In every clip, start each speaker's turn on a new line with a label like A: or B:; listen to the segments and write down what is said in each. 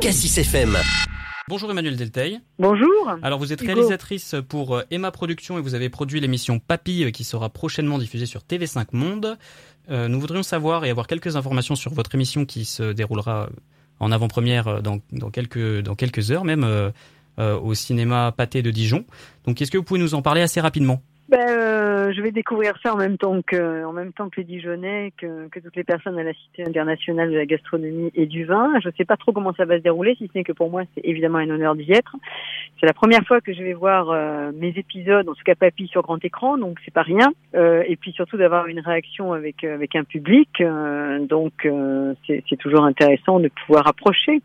A: Cassis FM.
B: Bonjour Emmanuel Delteil.
C: Bonjour.
B: Alors vous êtes
C: Hugo.
B: réalisatrice pour euh, Emma Productions et vous avez produit l'émission Papy euh, qui sera prochainement diffusée sur TV5 Monde. Euh, nous voudrions savoir et avoir quelques informations sur votre émission qui se déroulera en avant-première dans, dans, quelques, dans quelques heures même euh, euh, au cinéma Pâté de Dijon. Donc est-ce que vous pouvez nous en parler assez rapidement?
C: Ben, euh, je vais découvrir ça en même temps que, en même temps que les Dijonnais, que, que toutes les personnes à la Cité internationale de la gastronomie et du vin. Je ne sais pas trop comment ça va se dérouler, si ce n'est que pour moi, c'est évidemment un honneur d'y être. C'est la première fois que je vais voir euh, mes épisodes, en tout cas Papy, sur grand écran, donc c'est pas rien. Euh, et puis surtout d'avoir une réaction avec euh, avec un public, euh, donc euh, c'est toujours intéressant de pouvoir approcher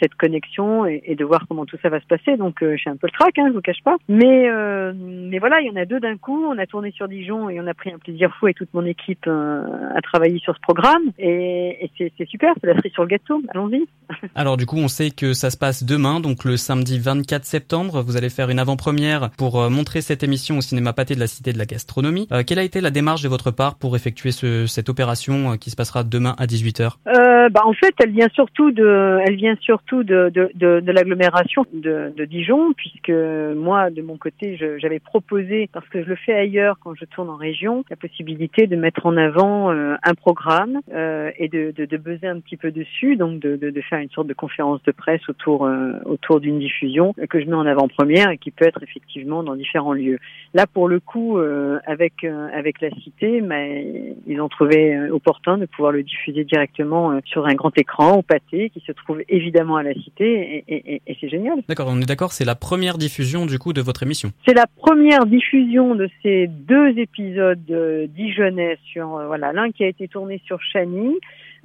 C: cette connexion et, et de voir comment tout ça va se passer. Donc euh, j'ai un peu le trac, hein, je vous cache pas. Mais euh, mais voilà, il y en a deux d'un coup. On a tourné sur Dijon et on a pris un plaisir fou et toute mon équipe euh, a travaillé sur ce programme. Et, et c'est super, c'est la cerise sur le gâteau. Allons-y.
B: Alors du coup on sait que ça se passe demain, donc le samedi 24 septembre. Vous allez faire une avant-première pour euh, montrer cette émission au cinéma Pâté de la Cité de la Gastronomie. Euh, quelle a été la démarche de votre part pour effectuer ce, cette opération qui se passera demain à 18h
C: Euh, bah, en fait, elle vient surtout de, elle vient surtout de, de, de, l'agglomération de, Dijon, puisque moi, de mon côté, j'avais proposé, parce que je le fais ailleurs quand je tourne en région, la possibilité de mettre en avant euh, un programme euh, et de, de, buzzer un petit peu dessus, donc de, de, faire une sorte de conférence de presse autour, euh, autour d'une diffusion que je mets en avant-première et qui peut être effectivement dans différents lieux. Là, pour le coup, avec avec la cité, ils ont trouvé opportun de pouvoir le diffuser directement sur un grand écran au pâté, qui se trouve évidemment à la cité, et, et, et- et c'est génial.
B: D'accord, on est d'accord, c'est la première diffusion du coup de votre émission.
C: C'est la première diffusion de ces deux épisodes euh, dijonnais sur euh, voilà l'un qui a été tourné sur Chani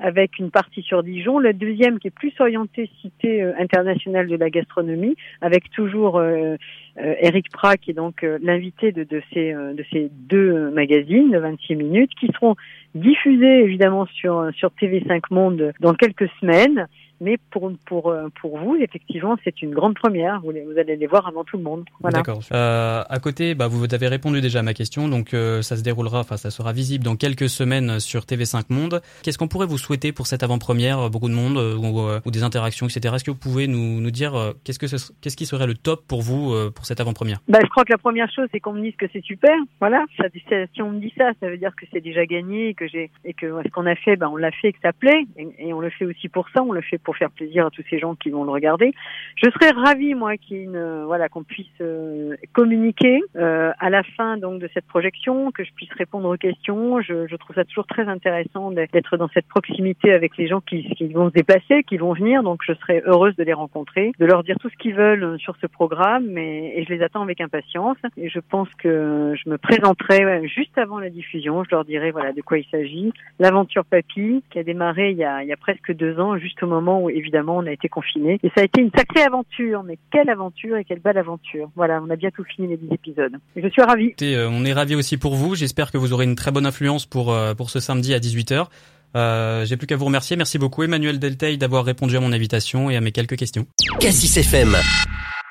C: avec une partie sur Dijon, le deuxième qui est plus orienté cité euh, internationale de la gastronomie avec toujours euh, euh, Eric Prat qui est donc l'invité de, de ces de ces deux magazines de 26 minutes qui seront diffusés évidemment sur sur TV5 Monde dans quelques semaines. Mais pour pour euh, pour vous, effectivement, c'est une grande première. Vous, allez les voir avant tout le monde. Voilà.
B: D'accord. Euh, à côté, bah, vous avez répondu déjà à ma question, donc euh, ça se déroulera, enfin ça sera visible dans quelques semaines sur TV5 Monde. Qu'est-ce qu'on pourrait vous souhaiter pour cette avant-première? Beaucoup de monde euh, ou, euh, ou des interactions, etc. Est-ce que vous pouvez nous, nous dire qu'est-ce que ce- qu'est-ce qui serait le top pour vous euh, pour cette avant-première?
C: Bah, je crois que la première chose, c'est qu'on me dise que c'est super. Voilà. Ça, si on me dit ça, ça veut dire que c'est déjà gagné et que j'ai et que ce qu'on a fait, ben on l'a fait et que ça plaît. Et, et on le fait aussi pour ça. On le fait pour faire plaisir à tous ces gens qui vont le regarder. Je serais ravie, moi, euh, voilà, qu'on puisse euh, communiquer euh, à la fin donc de cette projection, que je puisse répondre aux questions. Je, je trouve ça toujours très intéressant d'être dans cette proximité avec les gens qui, qui vont se déplacer, qui vont venir. Donc, je serais heureuse de les rencontrer, de leur dire tout ce qu'ils veulent euh, sur ce programme, et, et je les attends avec impatience. Et je pense que je me présenterai juste avant la diffusion. Je leur dirai voilà de quoi il s'agit. L'aventure Papy, qui a démarré il y a, il y a presque deux ans, juste au moment où évidemment on a été confinés. Et ça a été une sacrée aventure, mais quelle aventure et quelle belle aventure. Voilà, on a bientôt fini les dix épisodes. Et je suis ravie.
B: Écoutez, euh, on est ravis aussi pour vous. J'espère que vous aurez une très bonne influence pour euh, pour ce samedi à 18h. Euh, J'ai plus qu'à vous remercier. Merci beaucoup Emmanuel Delteil d'avoir répondu à mon invitation et à mes quelques questions.
A: Cassis FM.